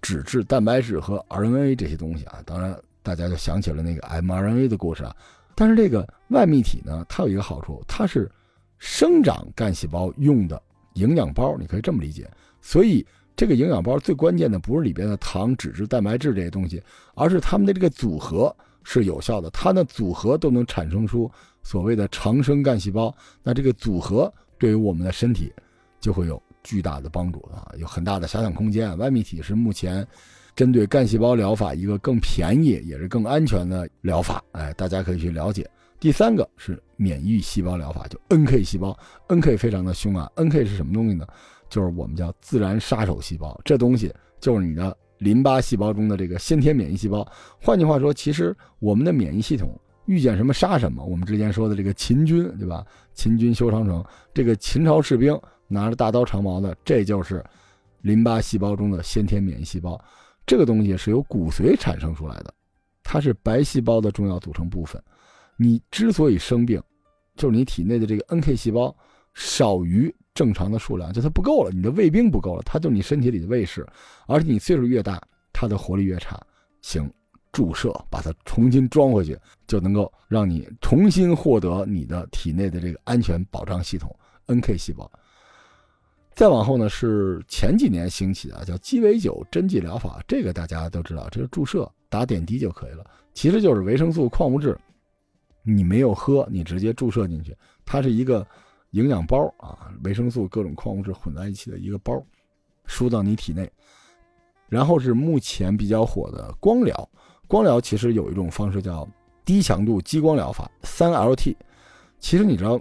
Speaker 1: 脂质、蛋白质和 RNA 这些东西啊。当然，大家就想起了那个 mRNA 的故事啊。但是这个外泌体呢，它有一个好处，它是生长干细胞用的营养包，你可以这么理解，所以。这个营养包最关键的不是里边的糖、脂质、蛋白质这些东西，而是它们的这个组合是有效的。它的组合都能产生出所谓的长生干细胞，那这个组合对于我们的身体就会有巨大的帮助啊，有很大的遐想空间。外泌体是目前针对干细胞疗法一个更便宜也是更安全的疗法，哎，大家可以去了解。第三个是免疫细胞疗法，就 NK 细胞，NK 非常的凶啊，NK 是什么东西呢？就是我们叫自然杀手细胞，这东西就是你的淋巴细胞中的这个先天免疫细胞。换句话说，其实我们的免疫系统遇见什么杀什么。我们之前说的这个秦军，对吧？秦军修长城，这个秦朝士兵拿着大刀长矛的，这就是淋巴细胞中的先天免疫细胞。这个东西是由骨髓产生出来的，它是白细胞的重要组成部分。你之所以生病，就是你体内的这个 NK 细胞少于。正常的数量就它不够了，你的卫兵不够了，它就是你身体里的卫士，而且你岁数越大，它的活力越差。行，注射把它重新装回去，就能够让你重新获得你的体内的这个安全保障系统 NK 细胞。再往后呢，是前几年兴起的叫鸡尾酒针剂疗法，这个大家都知道，这是注射打点滴就可以了，其实就是维生素、矿物质，你没有喝，你直接注射进去，它是一个。营养包啊，维生素、各种矿物质混在一起的一个包，输到你体内。然后是目前比较火的光疗，光疗其实有一种方式叫低强度激光疗法，三 LT。其实你知道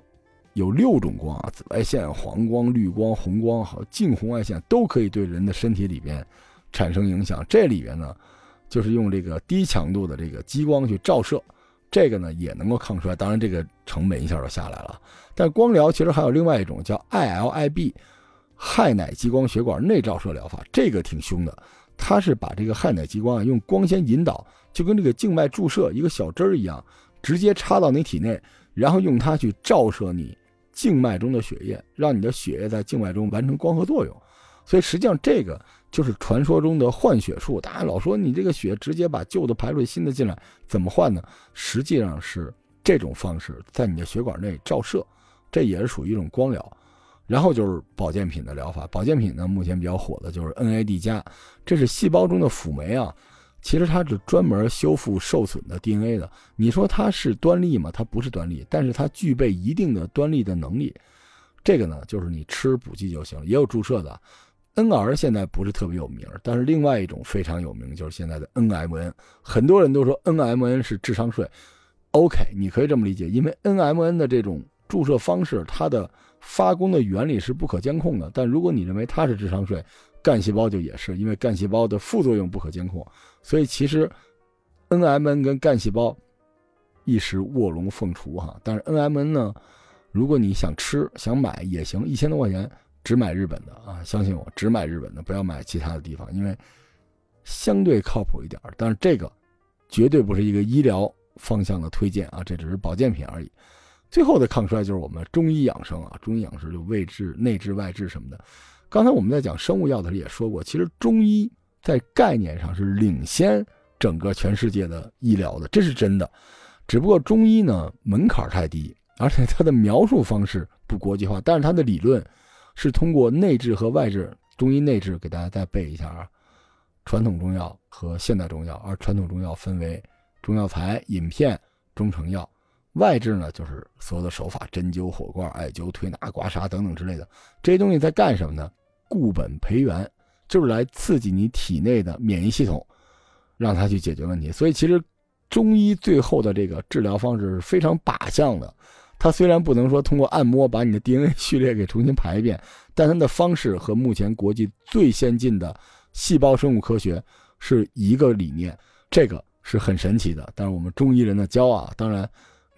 Speaker 1: 有六种光啊，紫外线、黄光、绿光、红光，好近红外线都可以对人的身体里边产生影响。这里边呢，就是用这个低强度的这个激光去照射。这个呢也能够抗衰，当然这个成本一下就下来了。但光疗其实还有另外一种叫 ILIB，氦氖激光血管内照射疗法，这个挺凶的。它是把这个氦氖激光啊用光纤引导，就跟这个静脉注射一个小针儿一样，直接插到你体内，然后用它去照射你静脉中的血液，让你的血液在静脉中完成光合作用。所以实际上这个就是传说中的换血术。大家老说你这个血直接把旧的排出去，新的进来，怎么换呢？实际上是这种方式，在你的血管内照射，这也是属于一种光疗。然后就是保健品的疗法。保健品呢，目前比较火的就是 NAD 加，这是细胞中的辅酶啊。其实它是专门修复受损的 DNA 的。你说它是端粒吗？它不是端粒，但是它具备一定的端粒的能力。这个呢，就是你吃补剂就行了。也有注射的，NR 现在不是特别有名，但是另外一种非常有名，就是现在的 NMN。很多人都说 NMN 是智商税。OK，你可以这么理解，因为 NMN 的这种注射方式，它的发功的原理是不可监控的。但如果你认为它是智商税，干细胞就也是，因为干细胞的副作用不可监控，所以其实，NMN 跟干细胞一时卧龙凤雏哈。但是 NMN 呢，如果你想吃想买也行，一千多块钱只买日本的啊，相信我，只买日本的，不要买其他的地方，因为相对靠谱一点。但是这个绝对不是一个医疗方向的推荐啊，这只是保健品而已。最后的抗衰就是我们中医养生啊，中医养生就胃治、内治、外治什么的。刚才我们在讲生物药的时候也说过，其实中医在概念上是领先整个全世界的医疗的，这是真的。只不过中医呢门槛太低，而且它的描述方式不国际化，但是它的理论是通过内治和外治。中医内治给大家再背一下啊，传统中药和现代中药，而传统中药分为中药材、饮片、中成药。外治呢，就是所有的手法，针灸、火罐、艾灸、推拿、刮痧等等之类的这些东西在干什么呢？固本培元，就是来刺激你体内的免疫系统，让它去解决问题。所以其实中医最后的这个治疗方式是非常靶向的。它虽然不能说通过按摩把你的 DNA 序列给重新排一遍，但它的方式和目前国际最先进的细胞生物科学是一个理念，这个是很神奇的。但是我们中医人的骄傲，当然。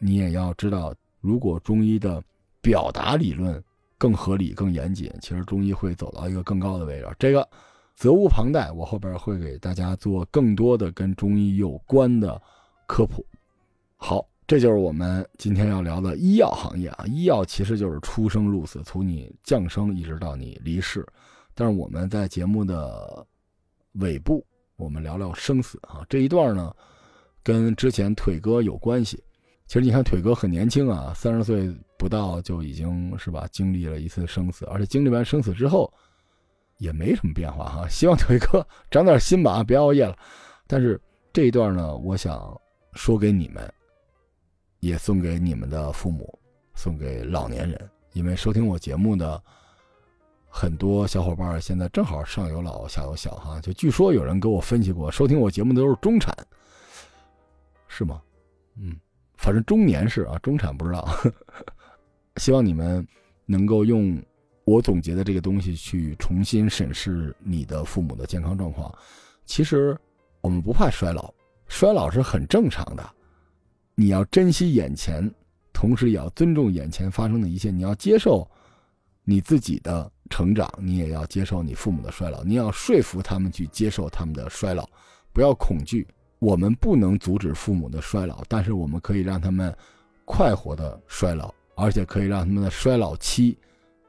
Speaker 1: 你也要知道，如果中医的表达理论更合理、更严谨，其实中医会走到一个更高的位置。这个责无旁贷，我后边会给大家做更多的跟中医有关的科普。好，这就是我们今天要聊的医药行业啊。医药其实就是出生入死，从你降生一直到你离世。但是我们在节目的尾部，我们聊聊生死啊。这一段呢，跟之前腿哥有关系。其实你看，腿哥很年轻啊，三十岁不到就已经是吧，经历了一次生死，而且经历完生死之后，也没什么变化哈。希望腿哥长点心吧，别熬夜了。但是这一段呢，我想说给你们，也送给你们的父母，送给老年人，因为收听我节目的很多小伙伴现在正好上有老下有小哈。就据说有人给我分析过，收听我节目的都是中产，是吗？嗯。反正中年是啊，中产不知道。希望你们能够用我总结的这个东西去重新审视你的父母的健康状况。其实我们不怕衰老，衰老是很正常的。你要珍惜眼前，同时也要尊重眼前发生的一切。你要接受你自己的成长，你也要接受你父母的衰老。你要说服他们去接受他们的衰老，不要恐惧。我们不能阻止父母的衰老，但是我们可以让他们快活的衰老，而且可以让他们的衰老期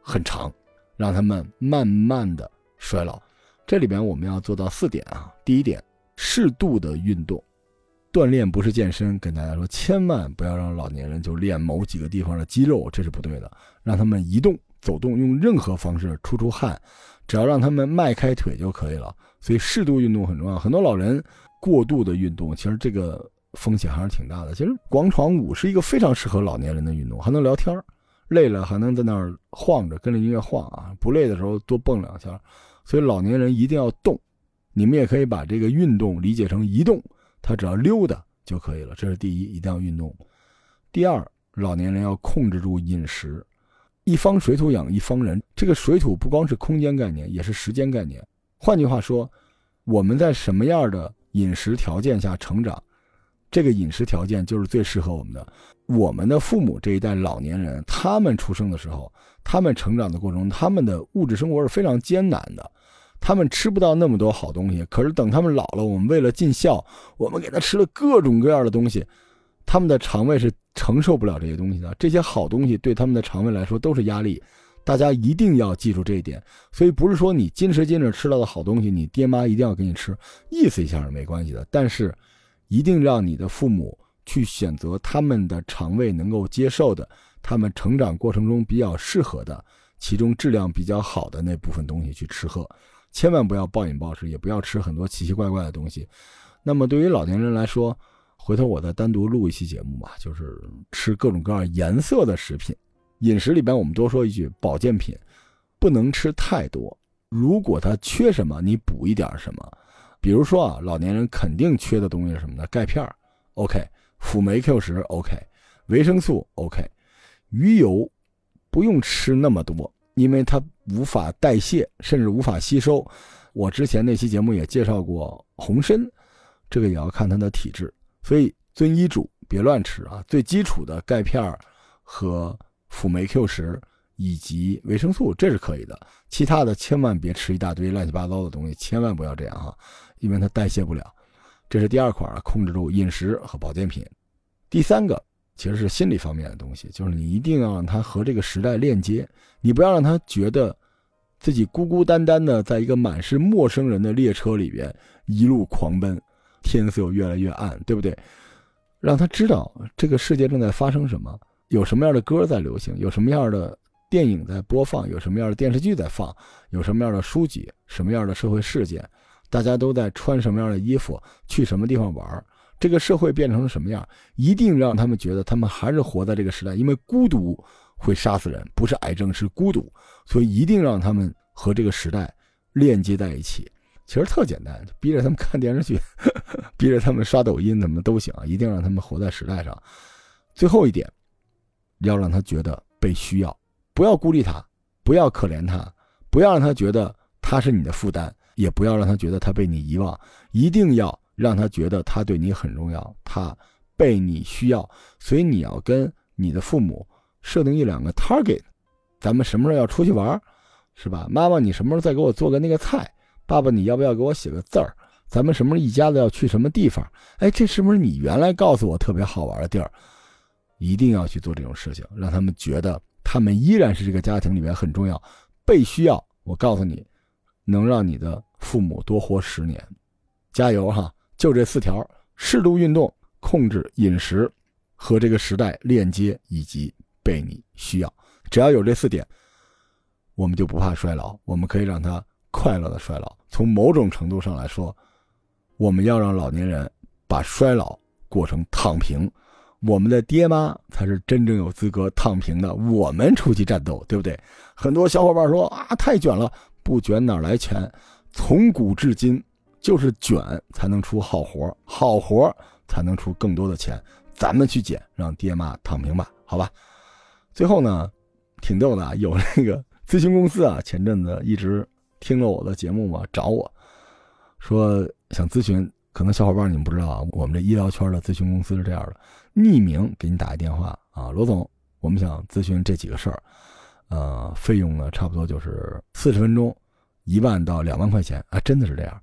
Speaker 1: 很长，让他们慢慢的衰老。这里边我们要做到四点啊。第一点，适度的运动，锻炼不是健身。跟大家说，千万不要让老年人就练某几个地方的肌肉，这是不对的。让他们移动、走动，用任何方式出出汗，只要让他们迈开腿就可以了。所以适度运动很重要。很多老人。过度的运动，其实这个风险还是挺大的。其实广场舞是一个非常适合老年人的运动，还能聊天儿累了还能在那儿晃着，跟着音乐晃啊。不累的时候多蹦两下。所以老年人一定要动。你们也可以把这个运动理解成移动，他只要溜达就可以了。这是第一，一定要运动。第二，老年人要控制住饮食。一方水土养一方人，这个水土不光是空间概念，也是时间概念。换句话说，我们在什么样的？饮食条件下成长，这个饮食条件就是最适合我们的。我们的父母这一代老年人，他们出生的时候，他们成长的过程中，他们的物质生活是非常艰难的，他们吃不到那么多好东西。可是等他们老了，我们为了尽孝，我们给他吃了各种各样的东西，他们的肠胃是承受不了这些东西的。这些好东西对他们的肠胃来说都是压力，大家一定要记住这一点。所以不是说你今时今日吃到的好东西，你爹妈一定要给你吃，意思一下是没关系的。但是，一定让你的父母去选择他们的肠胃能够接受的，他们成长过程中比较适合的，其中质量比较好的那部分东西去吃喝，千万不要暴饮暴食，也不要吃很多奇奇怪怪的东西。那么对于老年人来说，回头我再单独录一期节目吧，就是吃各种各样颜色的食品。饮食里边我们多说一句，保健品不能吃太多。如果他缺什么，你补一点什么。比如说啊，老年人肯定缺的东西是什么呢？钙片 o k 辅酶 Q 十，OK，维生素，OK，鱼油不用吃那么多，因为它无法代谢，甚至无法吸收。我之前那期节目也介绍过红参，这个也要看他的体质。所以遵医嘱，别乱吃啊！最基础的钙片和辅酶 Q 十以及维生素，这是可以的。其他的千万别吃一大堆乱七八糟的东西，千万不要这样哈，因为它代谢不了。这是第二块控制住饮食和保健品。第三个其实是心理方面的东西，就是你一定要让他和这个时代链接，你不要让他觉得自己孤孤单单的在一个满是陌生人的列车里边一路狂奔。天色越来越暗，对不对？让他知道这个世界正在发生什么，有什么样的歌在流行，有什么样的电影在播放，有什么样的电视剧在放，有什么样的书籍，什么样的社会事件，大家都在穿什么样的衣服，去什么地方玩，这个社会变成了什么样？一定让他们觉得他们还是活在这个时代，因为孤独会杀死人，不是癌症，是孤独，所以一定让他们和这个时代链接在一起。其实特简单，逼着他们看电视剧，逼着他们刷抖音，怎么都行，一定让他们活在时代上。最后一点，要让他觉得被需要，不要孤立他，不要可怜他，不要让他觉得他是你的负担，也不要让他觉得他被你遗忘，一定要让他觉得他对你很重要，他被你需要。所以你要跟你的父母设定一两个 target，咱们什么时候要出去玩，是吧？妈妈，你什么时候再给我做个那个菜？爸爸，你要不要给我写个字儿？咱们什么时候一家子要去什么地方？哎，这是不是你原来告诉我特别好玩的地儿？一定要去做这种事情，让他们觉得他们依然是这个家庭里面很重要、被需要。我告诉你，能让你的父母多活十年。加油哈！就这四条：适度运动、控制饮食、和这个时代链接，以及被你需要。只要有这四点，我们就不怕衰老。我们可以让他。快乐的衰老，从某种程度上来说，我们要让老年人把衰老过成躺平，我们的爹妈才是真正有资格躺平的。我们出去战斗，对不对？很多小伙伴说啊，太卷了，不卷哪来钱？从古至今就是卷才能出好活，好活才能出更多的钱。咱们去捡，让爹妈躺平吧，好吧？最后呢，挺逗的，有那个咨询公司啊，前阵子一直。听了我的节目嘛，找我说想咨询，可能小伙伴你们不知道啊，我们这医疗圈的咨询公司是这样的，匿名给你打一电话啊，罗总，我们想咨询这几个事儿，呃，费用呢差不多就是四十分钟，一万到两万块钱啊，真的是这样，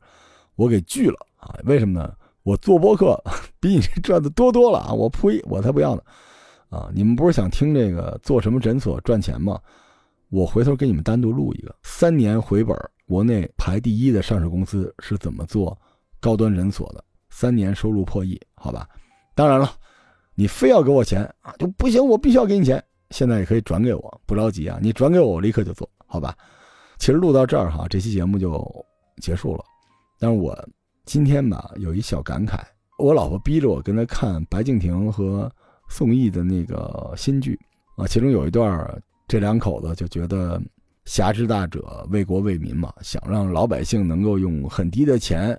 Speaker 1: 我给拒了啊，为什么呢？我做播客比你这赚的多多了啊，我呸，我才不要呢，啊，你们不是想听这个做什么诊所赚钱吗？我回头给你们单独录一个三年回本，国内排第一的上市公司是怎么做高端诊所的？三年收入破亿，好吧？当然了，你非要给我钱啊，就不行，我必须要给你钱。现在也可以转给我，不着急啊，你转给我，我立刻就做好吧？其实录到这儿哈，这期节目就结束了。但是我今天吧有一小感慨，我老婆逼着我跟她看白敬亭和宋轶的那个新剧啊，其中有一段。这两口子就觉得侠之大者为国为民嘛，想让老百姓能够用很低的钱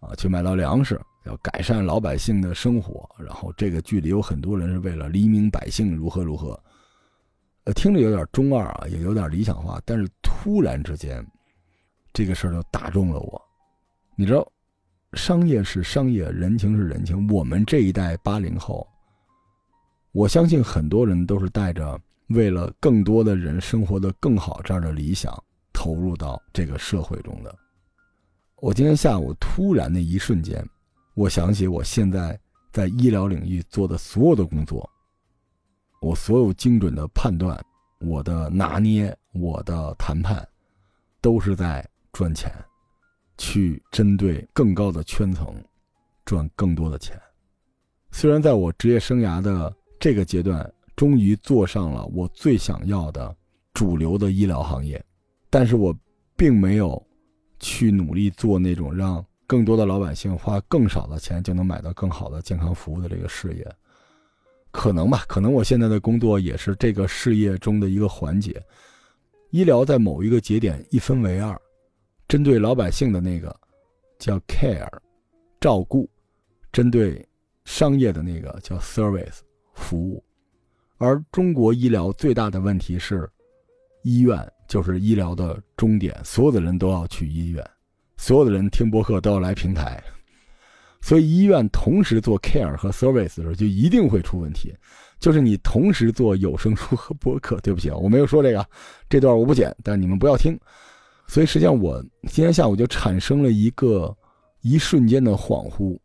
Speaker 1: 啊去买到粮食，要改善老百姓的生活。然后这个剧里有很多人是为了黎民百姓如何如何，呃，听着有点中二啊，也有点理想化。但是突然之间，这个事儿就打中了我。你知道，商业是商业，人情是人情。我们这一代八零后，我相信很多人都是带着。为了更多的人生活的更好这样的理想，投入到这个社会中的。我今天下午突然的一瞬间，我想起我现在在医疗领域做的所有的工作，我所有精准的判断、我的拿捏、我的谈判，都是在赚钱，去针对更高的圈层赚更多的钱。虽然在我职业生涯的这个阶段，终于做上了我最想要的主流的医疗行业，但是我并没有去努力做那种让更多的老百姓花更少的钱就能买到更好的健康服务的这个事业。可能吧，可能我现在的工作也是这个事业中的一个环节。医疗在某一个节点一分为二，针对老百姓的那个叫 care，照顾；针对商业的那个叫 service，服务。而中国医疗最大的问题是，医院就是医疗的终点，所有的人都要去医院，所有的人听播客都要来平台。所以医院同时做 care 和 service 的时候，就一定会出问题。就是你同时做有声书和播客，对不起，我没有说这个，这段我不剪，但你们不要听。所以实际上我今天下午就产生了一个一瞬间的恍惚，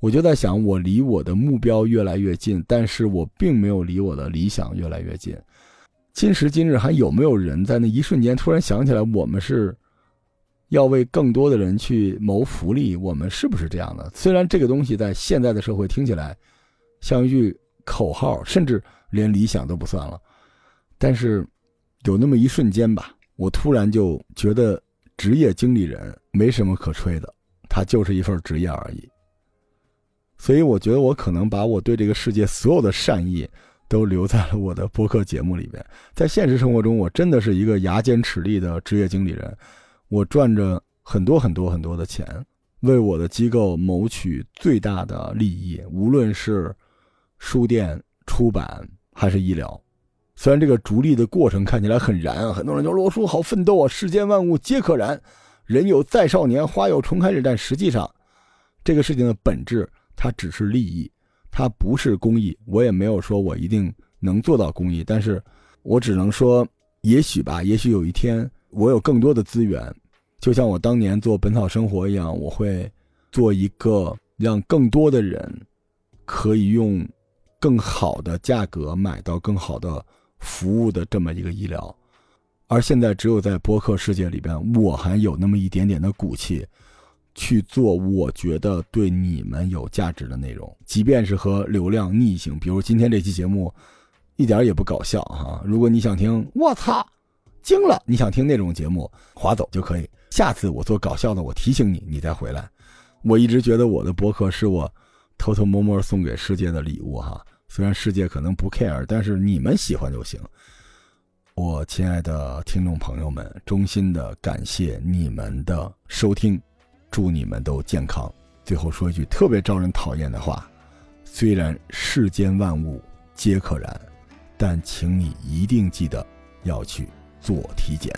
Speaker 1: 我就在想，我离我的目标越来越近，但是我并没有离我的理想越来越近。今时今日还有没有人在那一瞬间突然想起来，我们是？要为更多的人去谋福利，我们是不是这样的？虽然这个东西在现在的社会听起来像一句口号，甚至连理想都不算了，但是有那么一瞬间吧，我突然就觉得职业经理人没什么可吹的，他就是一份职业而已。所以我觉得我可能把我对这个世界所有的善意都留在了我的播客节目里边。在现实生活中，我真的是一个牙尖齿利的职业经理人。我赚着很多很多很多的钱，为我的机构谋取最大的利益，无论是书店、出版还是医疗。虽然这个逐利的过程看起来很燃啊，很多人说罗叔好奋斗啊，世间万物皆可燃，人有再少年，花有重开日。但实际上，这个事情的本质它只是利益，它不是公益。我也没有说我一定能做到公益，但是我只能说，也许吧，也许有一天。我有更多的资源，就像我当年做《本草生活》一样，我会做一个让更多的人可以用更好的价格买到更好的服务的这么一个医疗。而现在，只有在播客世界里边，我还有那么一点点的骨气，去做我觉得对你们有价值的内容，即便是和流量逆行。比如今天这期节目，一点也不搞笑哈。如果你想听，我操！惊了！你想听那种节目，划走就可以。下次我做搞笑的，我提醒你，你再回来。我一直觉得我的博客是我偷偷摸摸送给世界的礼物哈。虽然世界可能不 care，但是你们喜欢就行。我亲爱的听众朋友们，衷心的感谢你们的收听，祝你们都健康。最后说一句特别招人讨厌的话：虽然世间万物皆可燃，但请你一定记得要去。做体检。